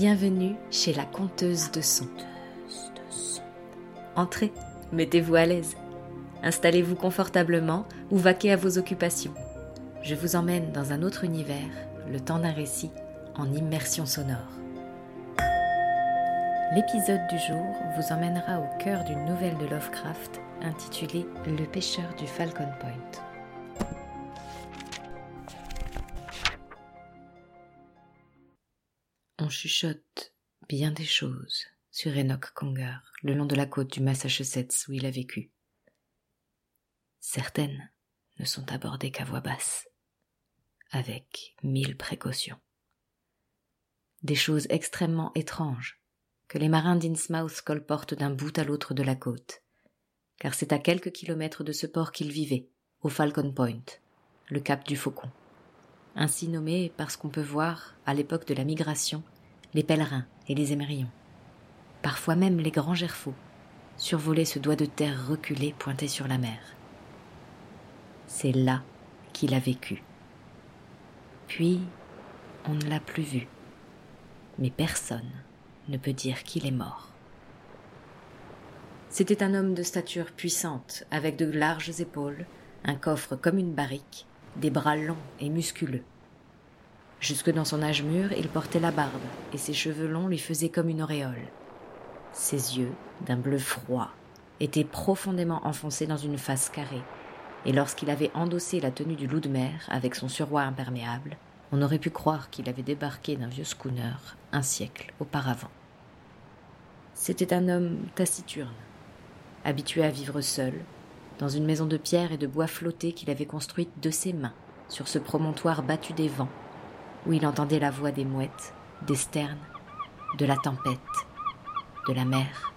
Bienvenue chez la conteuse de son. Entrez, mettez-vous à l'aise. Installez-vous confortablement ou vaquez à vos occupations. Je vous emmène dans un autre univers, le temps d'un récit, en immersion sonore. L'épisode du jour vous emmènera au cœur d'une nouvelle de Lovecraft intitulée Le pêcheur du Falcon Point. Chuchote bien des choses sur Enoch Conger, le long de la côte du Massachusetts où il a vécu. Certaines ne sont abordées qu'à voix basse, avec mille précautions. Des choses extrêmement étranges que les marins d'Innsmouth colportent d'un bout à l'autre de la côte, car c'est à quelques kilomètres de ce port qu'ils vivaient, au Falcon Point, le cap du Faucon ainsi nommé parce qu'on peut voir, à l'époque de la migration, les pèlerins et les émerions. Parfois même les grands gerfaux, survoler ce doigt de terre reculé pointé sur la mer. C'est là qu'il a vécu. Puis, on ne l'a plus vu. Mais personne ne peut dire qu'il est mort. C'était un homme de stature puissante, avec de larges épaules, un coffre comme une barrique, des bras longs et musculeux. Jusque dans son âge mûr, il portait la barbe, et ses cheveux longs lui faisaient comme une auréole. Ses yeux, d'un bleu froid, étaient profondément enfoncés dans une face carrée, et lorsqu'il avait endossé la tenue du loup de mer avec son surroi imperméable, on aurait pu croire qu'il avait débarqué d'un vieux schooner un siècle auparavant. C'était un homme taciturne, habitué à vivre seul, dans une maison de pierre et de bois flotté qu'il avait construite de ses mains, sur ce promontoire battu des vents, où il entendait la voix des mouettes, des sternes, de la tempête, de la mer,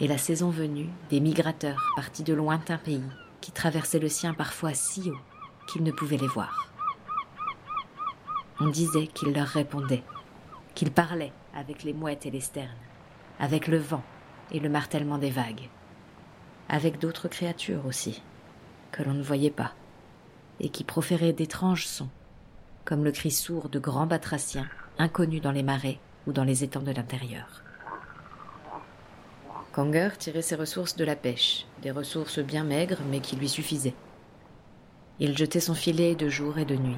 et la saison venue, des migrateurs partis de lointains pays, qui traversaient le sien parfois si haut qu'il ne pouvait les voir. On disait qu'il leur répondait, qu'il parlait avec les mouettes et les sternes, avec le vent et le martèlement des vagues avec d'autres créatures aussi, que l'on ne voyait pas, et qui proféraient d'étranges sons, comme le cri sourd de grands batraciens inconnus dans les marais ou dans les étangs de l'intérieur. Kanger tirait ses ressources de la pêche, des ressources bien maigres mais qui lui suffisaient. Il jetait son filet de jour et de nuit.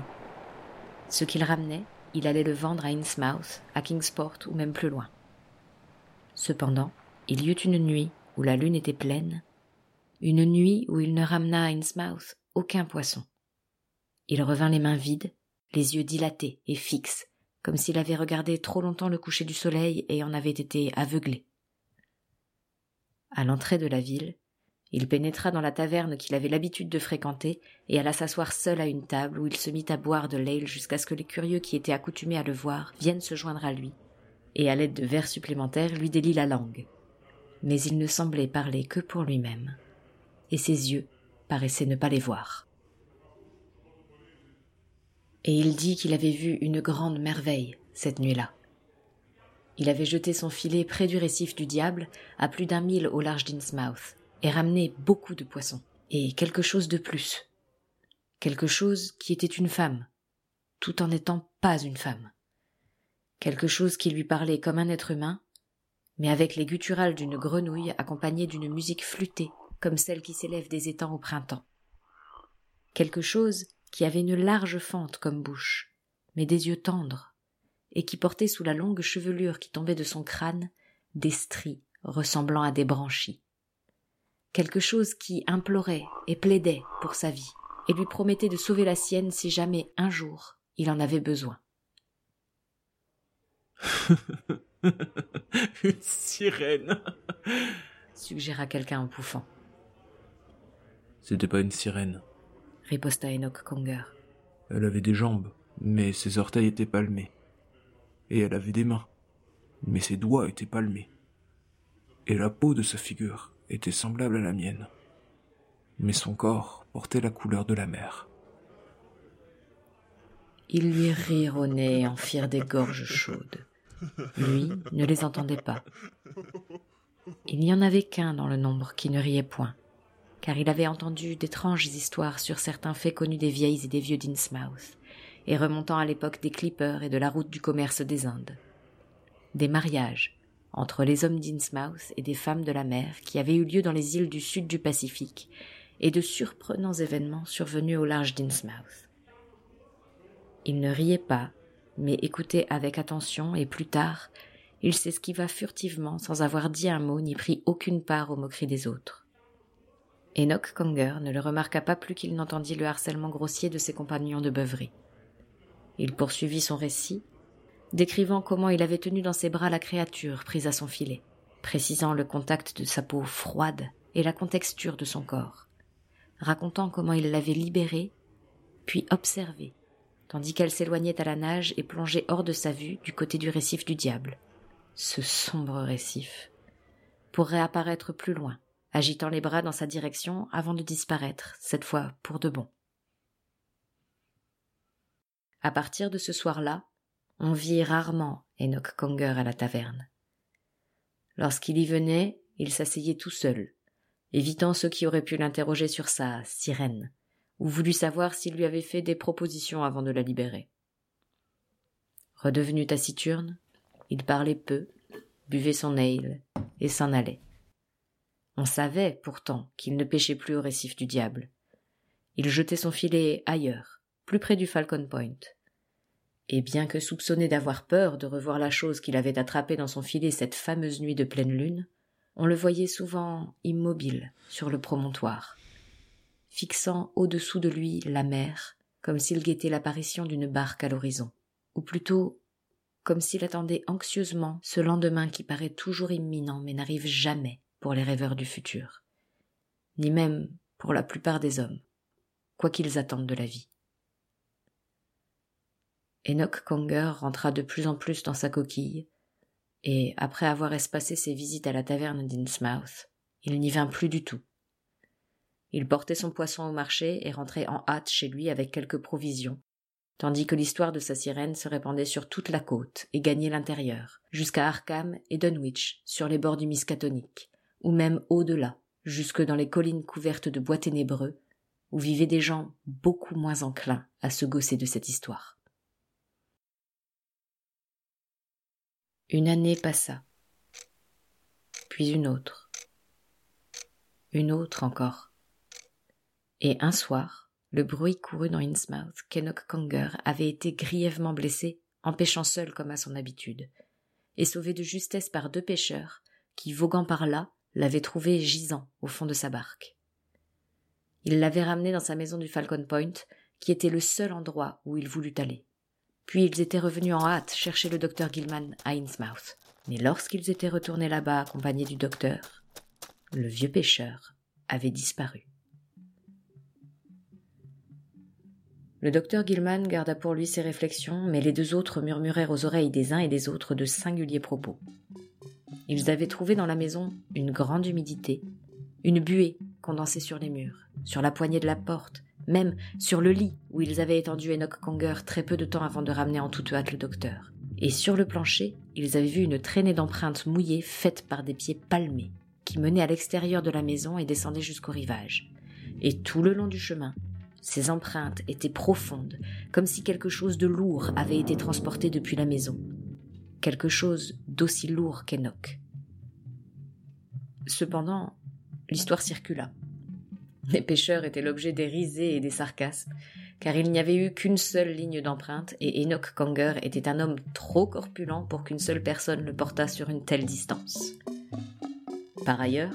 Ce qu'il ramenait, il allait le vendre à Innsmouth, à Kingsport ou même plus loin. Cependant, il y eut une nuit où la lune était pleine une nuit où il ne ramena à Innsmouth aucun poisson. Il revint les mains vides, les yeux dilatés et fixes, comme s'il avait regardé trop longtemps le coucher du soleil et en avait été aveuglé. À l'entrée de la ville, il pénétra dans la taverne qu'il avait l'habitude de fréquenter et alla s'asseoir seul à une table où il se mit à boire de l'ale jusqu'à ce que les curieux qui étaient accoutumés à le voir viennent se joindre à lui, et à l'aide de verres supplémentaires lui délient la langue. Mais il ne semblait parler que pour lui-même et ses yeux paraissaient ne pas les voir. Et il dit qu'il avait vu une grande merveille cette nuit-là. Il avait jeté son filet près du récif du diable, à plus d'un mille au large d'Innsmouth, et ramené beaucoup de poissons, et quelque chose de plus. Quelque chose qui était une femme, tout en n'étant pas une femme. Quelque chose qui lui parlait comme un être humain, mais avec les gutturales d'une grenouille accompagnée d'une musique flûtée comme celle qui s'élève des étangs au printemps. Quelque chose qui avait une large fente comme bouche, mais des yeux tendres, et qui portait sous la longue chevelure qui tombait de son crâne des stries ressemblant à des branchies. Quelque chose qui implorait et plaidait pour sa vie, et lui promettait de sauver la sienne si jamais un jour il en avait besoin. Une sirène suggéra quelqu'un en pouffant. C'était pas une sirène, riposta Enoch Conger. Elle avait des jambes, mais ses orteils étaient palmés. Et elle avait des mains, mais ses doigts étaient palmés. Et la peau de sa figure était semblable à la mienne. Mais son corps portait la couleur de la mer. Ils lui rirent au nez et en firent des gorges chaudes. Lui ne les entendait pas. Il n'y en avait qu'un dans le nombre qui ne riait point car il avait entendu d'étranges histoires sur certains faits connus des vieilles et des vieux d'Innsmouth, et remontant à l'époque des clippers et de la route du commerce des Indes. des mariages entre les hommes d'Innsmouth et des femmes de la mer qui avaient eu lieu dans les îles du sud du Pacifique et de surprenants événements survenus au large d'Innsmouth. Il ne riait pas, mais écoutait avec attention et plus tard, il s'esquiva furtivement sans avoir dit un mot ni pris aucune part aux moqueries des autres. Enoch Conger ne le remarqua pas plus qu'il n'entendit le harcèlement grossier de ses compagnons de beuverie. Il poursuivit son récit, décrivant comment il avait tenu dans ses bras la créature prise à son filet, précisant le contact de sa peau froide et la contexture de son corps, racontant comment il l'avait libérée, puis observée, tandis qu'elle s'éloignait à la nage et plongeait hors de sa vue du côté du récif du diable. Ce sombre récif, pour réapparaître plus loin, agitant les bras dans sa direction avant de disparaître, cette fois pour de bon. À partir de ce soir-là, on vit rarement Enoch Conger à la taverne. Lorsqu'il y venait, il s'asseyait tout seul, évitant ceux qui auraient pu l'interroger sur sa sirène, ou voulu savoir s'il lui avait fait des propositions avant de la libérer. Redevenu taciturne, il parlait peu, buvait son ale et s'en allait. On savait pourtant qu'il ne pêchait plus au récif du diable. Il jetait son filet ailleurs, plus près du Falcon Point. Et bien que soupçonné d'avoir peur de revoir la chose qu'il avait attrapée dans son filet cette fameuse nuit de pleine lune, on le voyait souvent immobile sur le promontoire, fixant au-dessous de lui la mer, comme s'il guettait l'apparition d'une barque à l'horizon, ou plutôt comme s'il attendait anxieusement ce lendemain qui paraît toujours imminent mais n'arrive jamais, pour les rêveurs du futur, ni même pour la plupart des hommes, quoi qu'ils attendent de la vie. Enoch Conger rentra de plus en plus dans sa coquille, et après avoir espacé ses visites à la taverne d'Innsmouth, il n'y vint plus du tout. Il portait son poisson au marché et rentrait en hâte chez lui avec quelques provisions, tandis que l'histoire de sa sirène se répandait sur toute la côte et gagnait l'intérieur, jusqu'à Arkham et Dunwich, sur les bords du Miskatonic, ou même au-delà, jusque dans les collines couvertes de bois ténébreux, où vivaient des gens beaucoup moins enclins à se gausser de cette histoire. Une année passa, puis une autre, une autre encore. Et un soir, le bruit courut dans Innsmouth qu'Enoch Conger avait été grièvement blessé en pêchant seul comme à son habitude, et sauvé de justesse par deux pêcheurs qui, voguant par là, l'avait trouvé gisant au fond de sa barque. Il l'avait ramené dans sa maison du Falcon Point, qui était le seul endroit où il voulut aller. Puis ils étaient revenus en hâte chercher le docteur Gilman à Innsmouth. Mais lorsqu'ils étaient retournés là-bas accompagnés du docteur, le vieux pêcheur avait disparu. Le docteur Gilman garda pour lui ses réflexions, mais les deux autres murmurèrent aux oreilles des uns et des autres de singuliers propos. Ils avaient trouvé dans la maison une grande humidité, une buée condensée sur les murs, sur la poignée de la porte, même sur le lit où ils avaient étendu Enoch Conger très peu de temps avant de ramener en toute hâte le docteur. Et sur le plancher, ils avaient vu une traînée d'empreintes mouillées faites par des pieds palmés, qui menaient à l'extérieur de la maison et descendaient jusqu'au rivage. Et tout le long du chemin, ces empreintes étaient profondes, comme si quelque chose de lourd avait été transporté depuis la maison, quelque chose d'aussi lourd qu'Enoch. Cependant, l'histoire circula. Les pêcheurs étaient l'objet des risées et des sarcasmes, car il n'y avait eu qu'une seule ligne d'empreinte et Enoch Conger était un homme trop corpulent pour qu'une seule personne le portât sur une telle distance. Par ailleurs,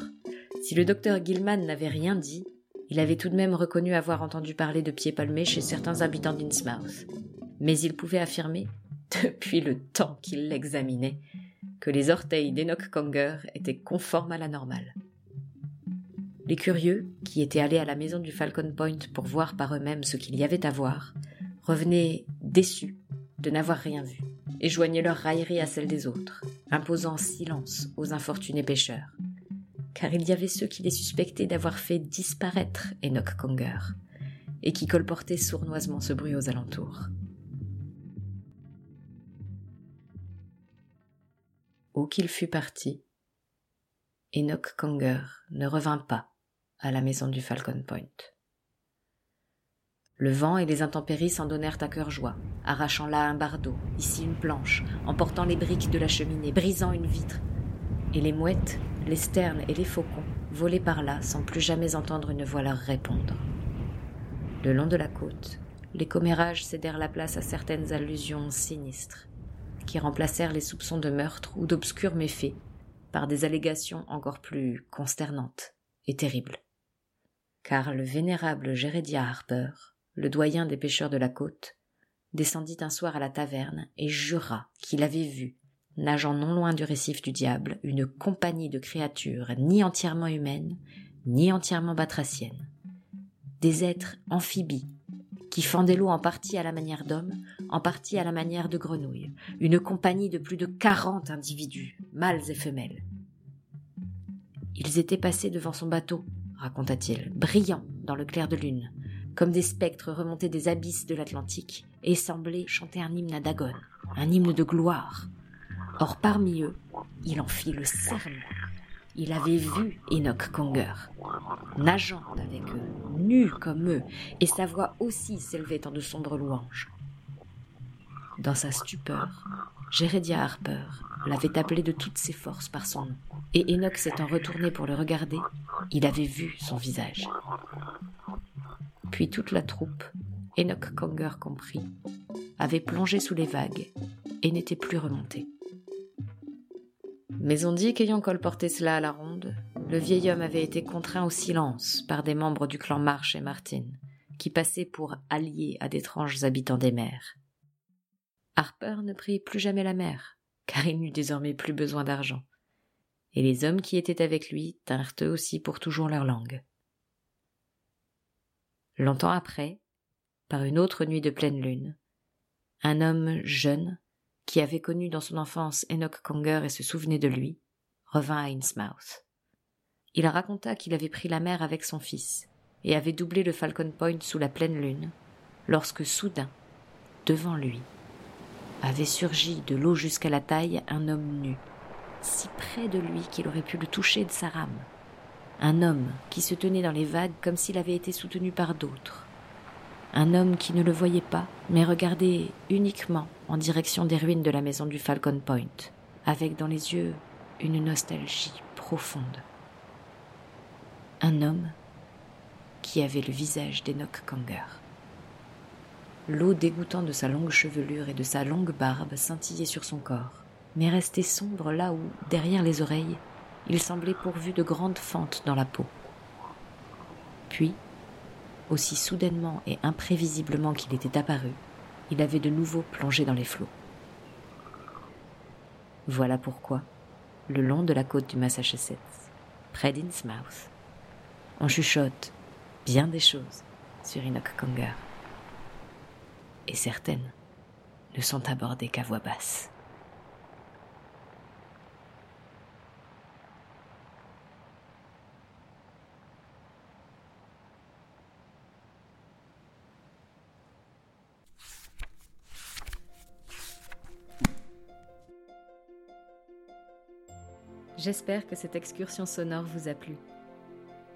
si le docteur Gilman n'avait rien dit, il avait tout de même reconnu avoir entendu parler de pieds palmés chez certains habitants d'Innsmouth. Mais il pouvait affirmer depuis le temps qu'il l'examinait, que les orteils d'Enoch Conger étaient conformes à la normale. Les curieux, qui étaient allés à la maison du Falcon Point pour voir par eux-mêmes ce qu'il y avait à voir, revenaient déçus de n'avoir rien vu, et joignaient leur raillerie à celle des autres, imposant silence aux infortunés pêcheurs. Car il y avait ceux qui les suspectaient d'avoir fait disparaître Enoch Conger, et qui colportaient sournoisement ce bruit aux alentours. Qu'il fût parti, Enoch Conger ne revint pas à la maison du Falcon Point. Le vent et les intempéries s'en donnèrent à cœur joie, arrachant là un bardeau, ici une planche, emportant les briques de la cheminée, brisant une vitre. Et les mouettes, les sternes et les faucons volaient par là sans plus jamais entendre une voix leur répondre. Le long de la côte, les commérages cédèrent la place à certaines allusions sinistres, qui remplacèrent les soupçons de meurtre ou d'obscurs méfaits par des allégations encore plus consternantes et terribles. Car le vénérable Jérédia Harper, le doyen des pêcheurs de la côte, descendit un soir à la taverne et jura qu'il avait vu, nageant non loin du récif du diable, une compagnie de créatures ni entièrement humaines, ni entièrement batraciennes. Des êtres amphibies, qui fendaient l'eau en partie à la manière d'hommes, en partie à la manière de grenouilles, une compagnie de plus de quarante individus, mâles et femelles. Ils étaient passés devant son bateau, raconta-t-il, brillants dans le clair de lune, comme des spectres remontés des abysses de l'Atlantique, et semblaient chanter un hymne à Dagon, un hymne de gloire. Or parmi eux, il en fit le serment. Il avait vu Enoch Conger, nageant avec eux, comme eux, et sa voix aussi s'élevait en de sombres louanges. Dans sa stupeur, Jérédia Harper l'avait appelé de toutes ses forces par son nom, et Enoch s'étant retourné pour le regarder, il avait vu son visage. Puis toute la troupe, Enoch Conger compris, avait plongé sous les vagues et n'était plus remonté. Mais on dit qu'ayant colporté cela à la ronde, le vieil homme avait été contraint au silence par des membres du clan Marsh et Martin, qui passaient pour alliés à d'étranges habitants des mers. Harper ne prit plus jamais la mer, car il n'eut désormais plus besoin d'argent, et les hommes qui étaient avec lui tinrent eux aussi pour toujours leur langue. Longtemps après, par une autre nuit de pleine lune, un homme jeune, qui avait connu dans son enfance Enoch Conger et se souvenait de lui, revint à Innsmouth. Il raconta qu'il avait pris la mer avec son fils et avait doublé le Falcon Point sous la pleine lune, lorsque soudain, devant lui, avait surgi de l'eau jusqu'à la taille un homme nu, si près de lui qu'il aurait pu le toucher de sa rame un homme qui se tenait dans les vagues comme s'il avait été soutenu par d'autres, un homme qui ne le voyait pas, mais regardait uniquement en direction des ruines de la maison du Falcon Point, avec dans les yeux une nostalgie profonde. Un homme qui avait le visage d'Enoch Kanger. L'eau dégoûtant de sa longue chevelure et de sa longue barbe scintillait sur son corps, mais restait sombre là où, derrière les oreilles, il semblait pourvu de grandes fentes dans la peau. Puis, aussi soudainement et imprévisiblement qu'il était apparu, il avait de nouveau plongé dans les flots. Voilà pourquoi, le long de la côte du Massachusetts, près d'Innsmouth, on chuchote bien des choses sur Enoch. Et certaines ne sont abordées qu'à voix basse. J'espère que cette excursion sonore vous a plu.